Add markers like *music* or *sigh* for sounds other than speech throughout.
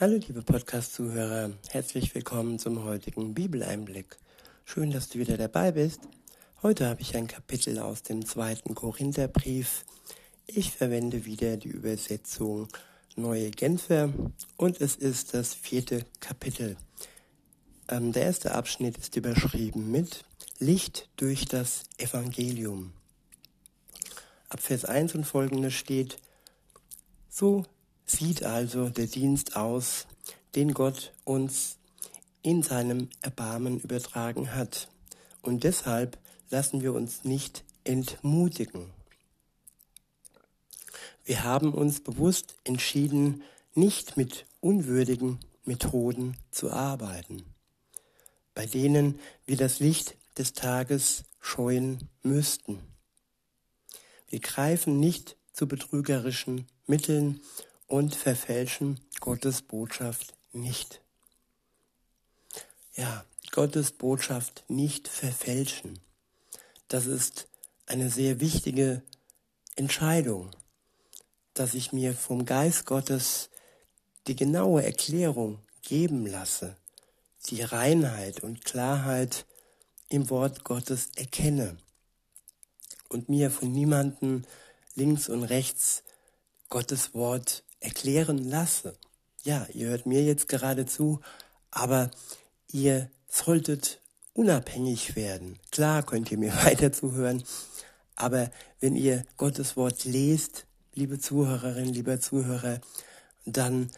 Hallo liebe Podcast-Zuhörer, herzlich willkommen zum heutigen Bibeleinblick. Schön, dass du wieder dabei bist. Heute habe ich ein Kapitel aus dem zweiten Korintherbrief. Ich verwende wieder die Übersetzung Neue Genfer und es ist das vierte Kapitel. Ähm, der erste Abschnitt ist überschrieben mit Licht durch das Evangelium. Ab Vers 1 und folgende steht, so sieht also der Dienst aus, den Gott uns in seinem Erbarmen übertragen hat. Und deshalb lassen wir uns nicht entmutigen. Wir haben uns bewusst entschieden, nicht mit unwürdigen Methoden zu arbeiten, bei denen wir das Licht des Tages scheuen müssten. Wir greifen nicht zu betrügerischen Mitteln und verfälschen Gottes Botschaft nicht. Ja, Gottes Botschaft nicht verfälschen. Das ist eine sehr wichtige Entscheidung, dass ich mir vom Geist Gottes die genaue Erklärung geben lasse, die Reinheit und Klarheit im Wort Gottes erkenne und mir von niemanden links und rechts Gottes Wort erklären lasse. Ja, ihr hört mir jetzt gerade zu, aber ihr solltet unabhängig werden. Klar könnt ihr mir *laughs* weiter zuhören, aber wenn ihr Gottes Wort lest, liebe Zuhörerin, lieber Zuhörer, dann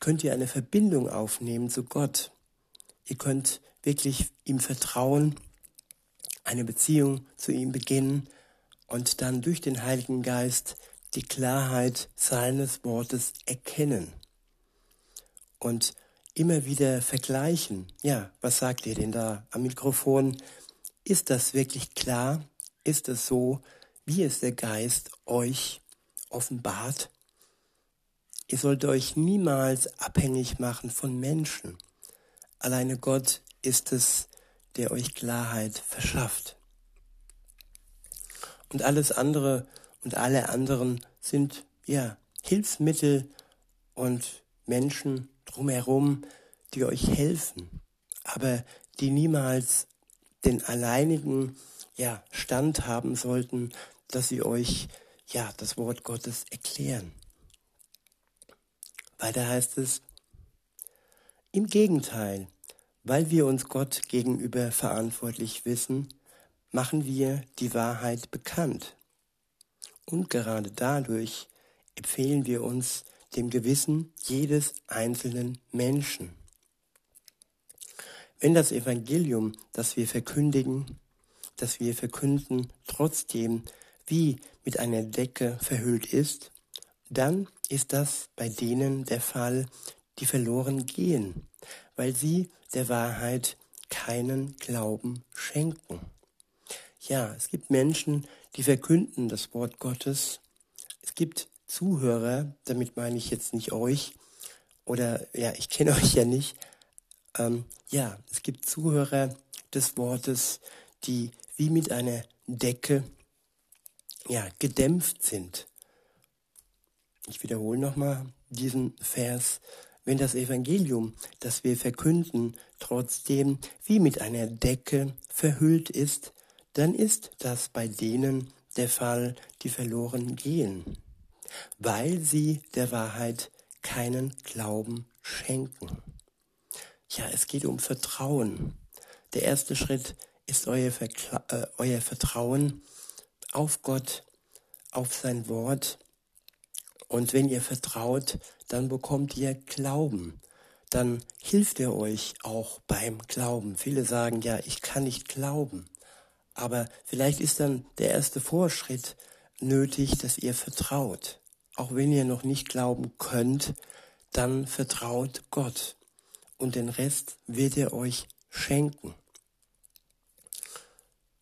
könnt ihr eine Verbindung aufnehmen zu Gott. Ihr könnt wirklich ihm vertrauen, eine Beziehung zu ihm beginnen und dann durch den Heiligen Geist die Klarheit seines Wortes erkennen und immer wieder vergleichen. Ja, was sagt ihr denn da am Mikrofon? Ist das wirklich klar? Ist es so, wie es der Geist euch offenbart? Ihr sollt euch niemals abhängig machen von Menschen. Alleine Gott ist es, der euch Klarheit verschafft. Und alles andere und alle anderen sind ja Hilfsmittel und Menschen drumherum, die euch helfen, aber die niemals den alleinigen ja, Stand haben sollten, dass sie euch ja das Wort Gottes erklären. Weiter heißt es, im Gegenteil, weil wir uns Gott gegenüber verantwortlich wissen, machen wir die Wahrheit bekannt. Und gerade dadurch empfehlen wir uns dem Gewissen jedes einzelnen Menschen. Wenn das Evangelium, das wir verkündigen, das wir verkünden, trotzdem wie mit einer Decke verhüllt ist, dann ist das bei denen der Fall, die verloren gehen, weil sie der Wahrheit keinen Glauben schenken. Ja, es gibt Menschen, die verkünden das Wort Gottes. Es gibt Zuhörer, damit meine ich jetzt nicht euch, oder ja, ich kenne *laughs* euch ja nicht. Ähm, ja, es gibt Zuhörer des Wortes, die wie mit einer Decke ja, gedämpft sind. Ich wiederhole nochmal diesen Vers. Wenn das Evangelium, das wir verkünden, trotzdem wie mit einer Decke verhüllt ist, dann ist das bei denen der Fall, die verloren gehen, weil sie der Wahrheit keinen Glauben schenken. Ja, es geht um Vertrauen. Der erste Schritt ist euer, Verkla äh, euer Vertrauen auf Gott, auf sein Wort. Und wenn ihr vertraut, dann bekommt ihr Glauben. Dann hilft er euch auch beim Glauben. Viele sagen, ja, ich kann nicht glauben. Aber vielleicht ist dann der erste Vorschritt nötig, dass ihr vertraut. Auch wenn ihr noch nicht glauben könnt, dann vertraut Gott. Und den Rest wird er euch schenken.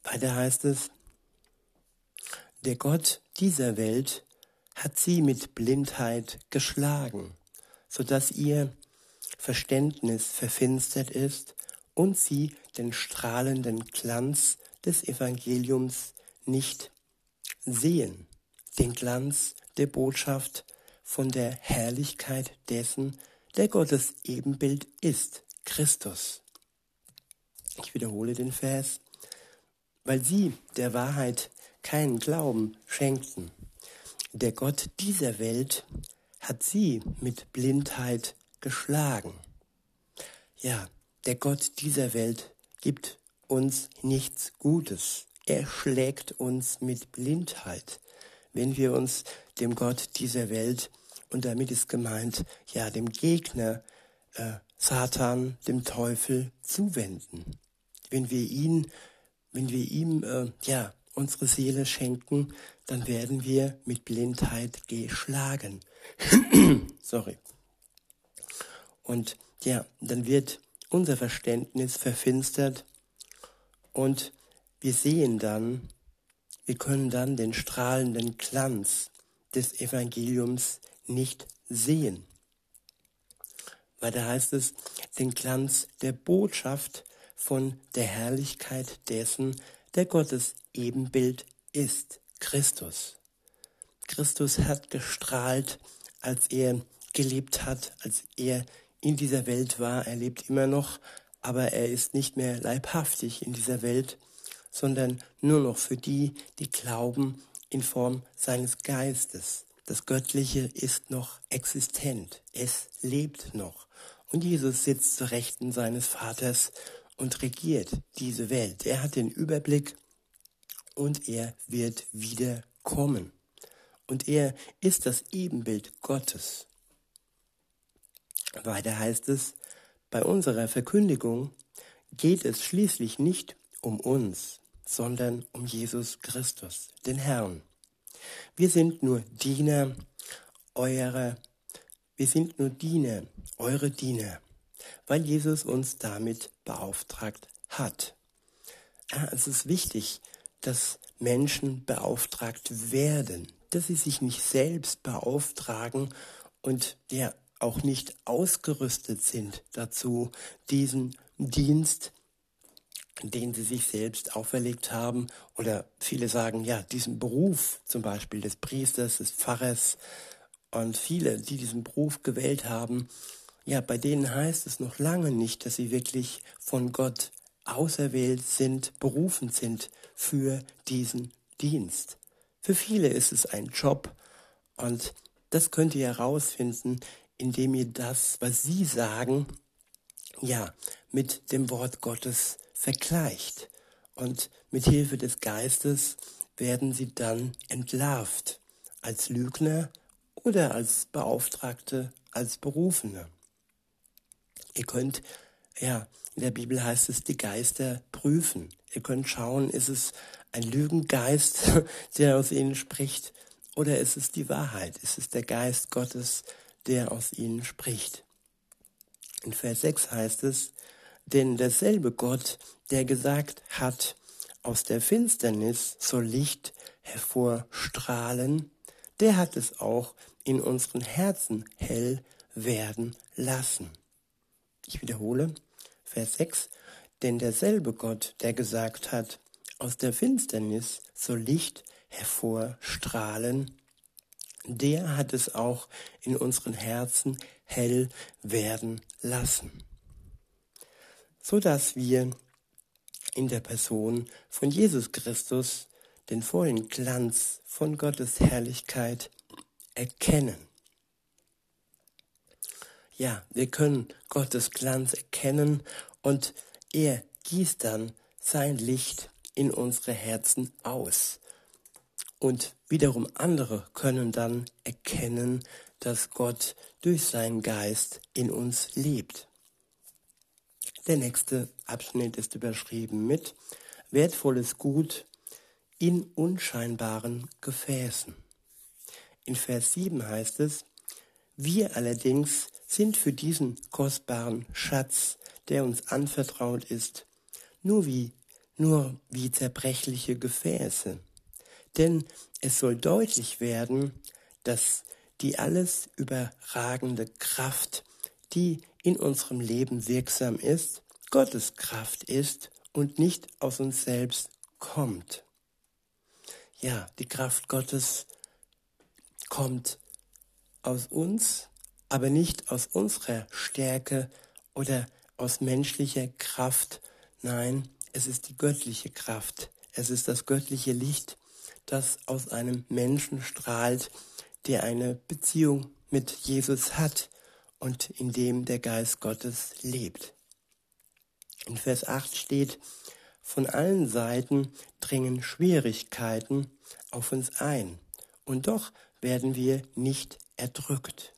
Weiter heißt es, der Gott dieser Welt hat sie mit Blindheit geschlagen, so dass ihr Verständnis verfinstert ist und sie den strahlenden Glanz des Evangeliums nicht sehen, den Glanz der Botschaft von der Herrlichkeit dessen, der Gottes Ebenbild ist, Christus. Ich wiederhole den Vers, weil sie der Wahrheit keinen Glauben schenkten. Der Gott dieser Welt hat sie mit Blindheit geschlagen. Ja, der Gott dieser Welt gibt uns nichts Gutes. Er schlägt uns mit Blindheit, wenn wir uns dem Gott dieser Welt, und damit ist gemeint, ja, dem Gegner, äh, Satan, dem Teufel zuwenden. Wenn wir ihn, wenn wir ihm, äh, ja, unsere Seele schenken, dann werden wir mit Blindheit geschlagen. *clears throat* Sorry. Und ja, dann wird unser Verständnis verfinstert und wir sehen dann, wir können dann den strahlenden Glanz des Evangeliums nicht sehen. Weil da heißt es, den Glanz der Botschaft von der Herrlichkeit dessen, der Gottes Ebenbild ist, Christus. Christus hat gestrahlt, als er gelebt hat, als er in dieser Welt war. Er lebt immer noch, aber er ist nicht mehr leibhaftig in dieser Welt, sondern nur noch für die, die glauben in Form seines Geistes. Das Göttliche ist noch existent. Es lebt noch. Und Jesus sitzt zur Rechten seines Vaters und regiert diese Welt. Er hat den Überblick und er wird wieder kommen. Und er ist das Ebenbild Gottes. Weiter heißt es, bei unserer Verkündigung geht es schließlich nicht um uns, sondern um Jesus Christus, den Herrn. Wir sind nur Diener eurer, wir sind nur Diener, eure Diener, weil Jesus uns damit beauftragt hat. Es ist wichtig, dass Menschen beauftragt werden, dass sie sich nicht selbst beauftragen und ja auch nicht ausgerüstet sind dazu, diesen Dienst, den sie sich selbst auferlegt haben, oder viele sagen, ja, diesen Beruf zum Beispiel des Priesters, des Pfarrers, und viele, die diesen Beruf gewählt haben, ja, bei denen heißt es noch lange nicht, dass sie wirklich von Gott auserwählt sind, berufen sind für diesen Dienst. Für viele ist es ein Job. Und das könnt ihr herausfinden, indem ihr das, was sie sagen, ja, mit dem Wort Gottes vergleicht. Und mit Hilfe des Geistes werden sie dann entlarvt als Lügner oder als Beauftragte, als Berufene. Ihr könnt, ja, in der Bibel heißt es, die Geister prüfen. Ihr könnt schauen, ist es ein Lügengeist, *laughs* der aus ihnen spricht, oder ist es die Wahrheit? Ist es der Geist Gottes, der aus ihnen spricht? In Vers 6 heißt es, denn derselbe Gott, der gesagt hat, aus der Finsternis soll Licht hervorstrahlen, der hat es auch in unseren Herzen hell werden lassen. Ich wiederhole, Vers 6, denn derselbe Gott, der gesagt hat, aus der Finsternis soll Licht hervorstrahlen, der hat es auch in unseren Herzen hell werden lassen so dass wir in der Person von Jesus Christus den vollen Glanz von Gottes Herrlichkeit erkennen. Ja, wir können Gottes Glanz erkennen und er gießt dann sein Licht in unsere Herzen aus. Und wiederum andere können dann erkennen, dass Gott durch seinen Geist in uns lebt. Der nächste Abschnitt ist überschrieben mit wertvolles Gut in unscheinbaren Gefäßen. In Vers 7 heißt es, wir allerdings sind für diesen kostbaren Schatz, der uns anvertraut ist, nur wie, nur wie zerbrechliche Gefäße. Denn es soll deutlich werden, dass die alles überragende Kraft, die in unserem Leben wirksam ist, Gottes Kraft ist und nicht aus uns selbst kommt. Ja, die Kraft Gottes kommt aus uns aber nicht aus unserer Stärke oder aus menschlicher Kraft. Nein, es ist die göttliche Kraft. Es ist das göttliche Licht, das aus einem Menschen strahlt, der eine Beziehung mit Jesus hat und in dem der Geist Gottes lebt. In Vers 8 steht, von allen Seiten dringen Schwierigkeiten auf uns ein, und doch werden wir nicht erdrückt.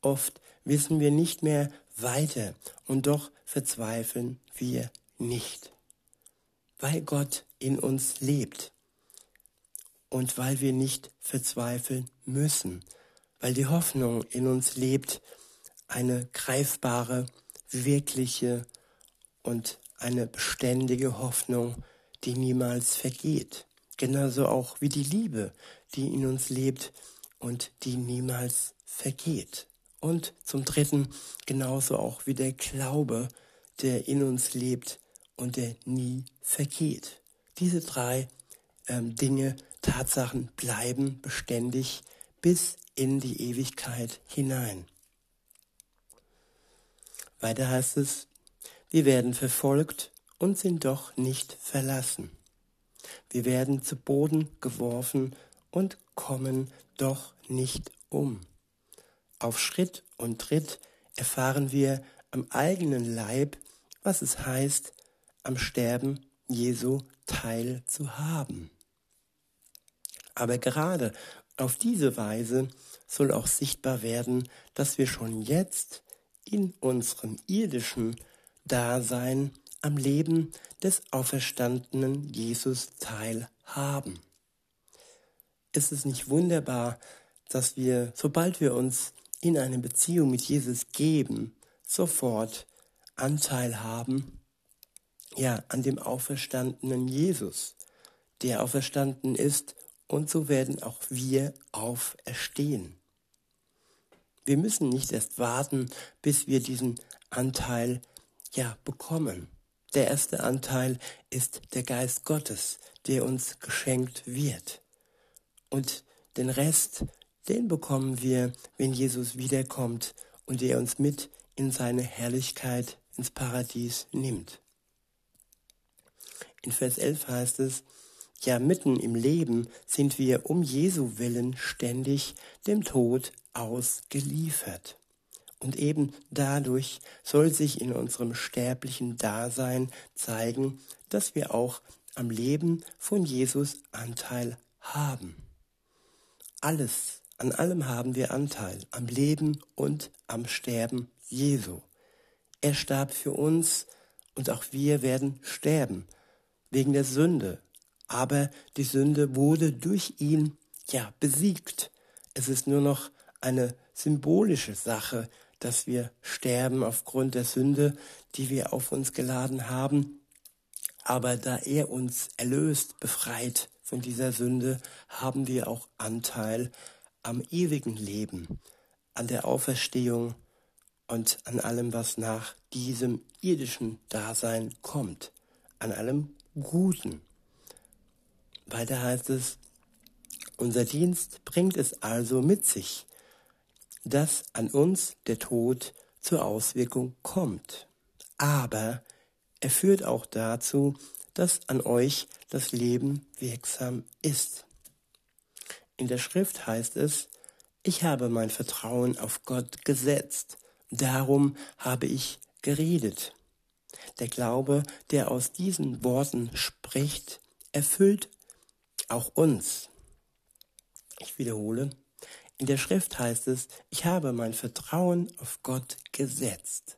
Oft wissen wir nicht mehr weiter, und doch verzweifeln wir nicht, weil Gott in uns lebt und weil wir nicht verzweifeln müssen, weil die Hoffnung in uns lebt, eine greifbare, wirkliche und eine beständige Hoffnung, die niemals vergeht. Genauso auch wie die Liebe, die in uns lebt und die niemals vergeht. Und zum Dritten genauso auch wie der Glaube, der in uns lebt und der nie vergeht. Diese drei ähm, Dinge, Tatsachen bleiben beständig bis in die Ewigkeit hinein. Weiter heißt es, wir werden verfolgt und sind doch nicht verlassen. Wir werden zu Boden geworfen und kommen doch nicht um. Auf Schritt und Tritt erfahren wir am eigenen Leib, was es heißt, am Sterben Jesu teil zu haben. Aber gerade auf diese Weise soll auch sichtbar werden, dass wir schon jetzt in unserem irdischen Dasein am Leben des auferstandenen Jesus teilhaben. Ist es nicht wunderbar, dass wir, sobald wir uns in eine Beziehung mit Jesus geben, sofort Anteil haben, ja, an dem auferstandenen Jesus, der auferstanden ist, und so werden auch wir auferstehen. Wir müssen nicht erst warten, bis wir diesen Anteil ja bekommen. Der erste Anteil ist der Geist Gottes, der uns geschenkt wird. Und den Rest, den bekommen wir, wenn Jesus wiederkommt und er uns mit in seine Herrlichkeit ins Paradies nimmt. In Vers 11 heißt es, ja mitten im Leben sind wir um Jesu willen ständig dem Tod ausgeliefert. Und eben dadurch soll sich in unserem sterblichen Dasein zeigen, dass wir auch am Leben von Jesus Anteil haben. Alles, an allem haben wir Anteil, am Leben und am Sterben Jesu. Er starb für uns und auch wir werden sterben wegen der Sünde. Aber die Sünde wurde durch ihn ja besiegt. Es ist nur noch eine symbolische Sache, dass wir sterben aufgrund der Sünde, die wir auf uns geladen haben. Aber da er uns erlöst, befreit von dieser Sünde, haben wir auch Anteil am ewigen Leben, an der Auferstehung und an allem, was nach diesem irdischen Dasein kommt, an allem Guten. Weiter heißt es, unser Dienst bringt es also mit sich, dass an uns der Tod zur Auswirkung kommt. Aber er führt auch dazu, dass an euch das Leben wirksam ist. In der Schrift heißt es, ich habe mein Vertrauen auf Gott gesetzt, darum habe ich geredet. Der Glaube, der aus diesen Worten spricht, erfüllt auch uns. Ich wiederhole, in der Schrift heißt es, ich habe mein Vertrauen auf Gott gesetzt.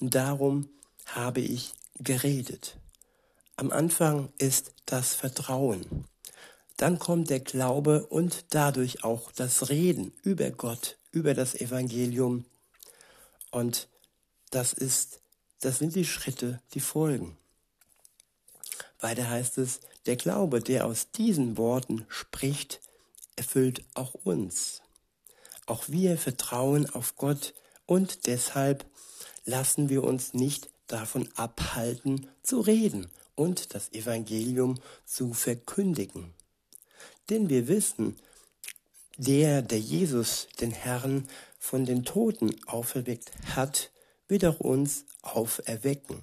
Darum habe ich geredet. Am Anfang ist das Vertrauen. Dann kommt der Glaube und dadurch auch das Reden über Gott, über das Evangelium. Und das ist, das sind die Schritte, die folgen. Weiter heißt es, der Glaube, der aus diesen Worten spricht, erfüllt auch uns. Auch wir vertrauen auf Gott und deshalb lassen wir uns nicht davon abhalten zu reden und das Evangelium zu verkündigen. Denn wir wissen, der, der Jesus, den Herrn, von den Toten auferweckt hat, wird auch uns auferwecken.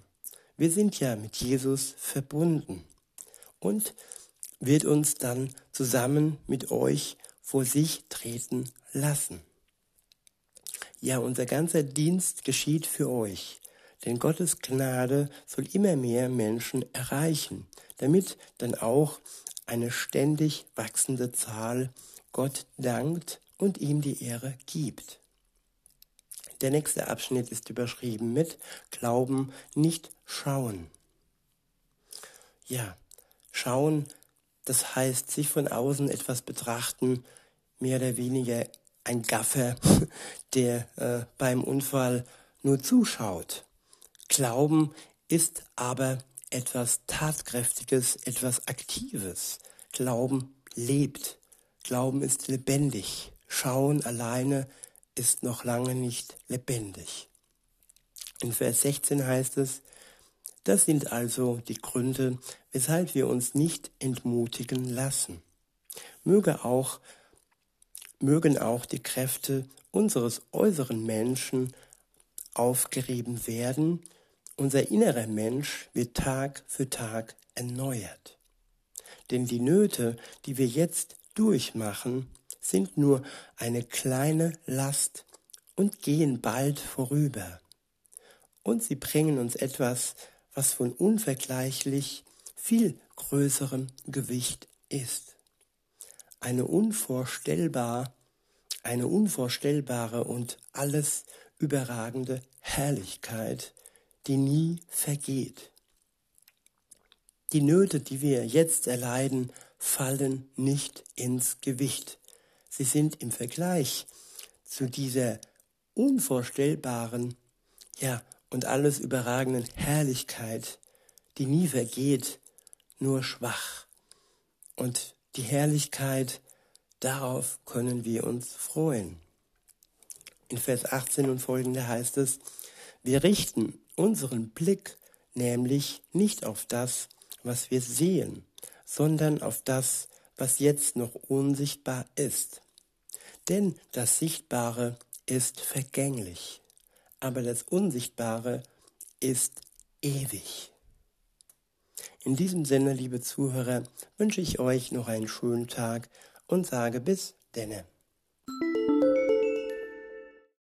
Wir sind ja mit Jesus verbunden und wird uns dann zusammen mit euch vor sich treten lassen. Ja, unser ganzer Dienst geschieht für euch, denn Gottes Gnade soll immer mehr Menschen erreichen, damit dann auch eine ständig wachsende Zahl Gott dankt und ihm die Ehre gibt. Der nächste Abschnitt ist überschrieben mit Glauben, nicht schauen. Ja, schauen, das heißt sich von außen etwas betrachten, mehr oder weniger ein Gaffer, *laughs* der äh, beim Unfall nur zuschaut. Glauben ist aber etwas Tatkräftiges, etwas Aktives. Glauben lebt. Glauben ist lebendig. Schauen alleine ist noch lange nicht lebendig. In Vers 16 heißt es, das sind also die Gründe, weshalb wir uns nicht entmutigen lassen. Möge auch, mögen auch die Kräfte unseres äußeren Menschen aufgerieben werden, unser innerer Mensch wird Tag für Tag erneuert. Denn die Nöte, die wir jetzt durchmachen, sind nur eine kleine Last und gehen bald vorüber. Und sie bringen uns etwas, was von unvergleichlich viel größerem Gewicht ist. Eine unvorstellbar, eine unvorstellbare und alles überragende Herrlichkeit, die nie vergeht. Die Nöte, die wir jetzt erleiden, fallen nicht ins Gewicht. Sie sind im Vergleich zu dieser unvorstellbaren, ja, und alles überragenden Herrlichkeit, die nie vergeht, nur schwach. Und die Herrlichkeit, darauf können wir uns freuen. In Vers 18 und folgende heißt es, wir richten unseren Blick nämlich nicht auf das, was wir sehen, sondern auf das, was jetzt noch unsichtbar ist. Denn das Sichtbare ist vergänglich, aber das Unsichtbare ist ewig. In diesem Sinne, liebe Zuhörer, wünsche ich euch noch einen schönen Tag und sage bis denne.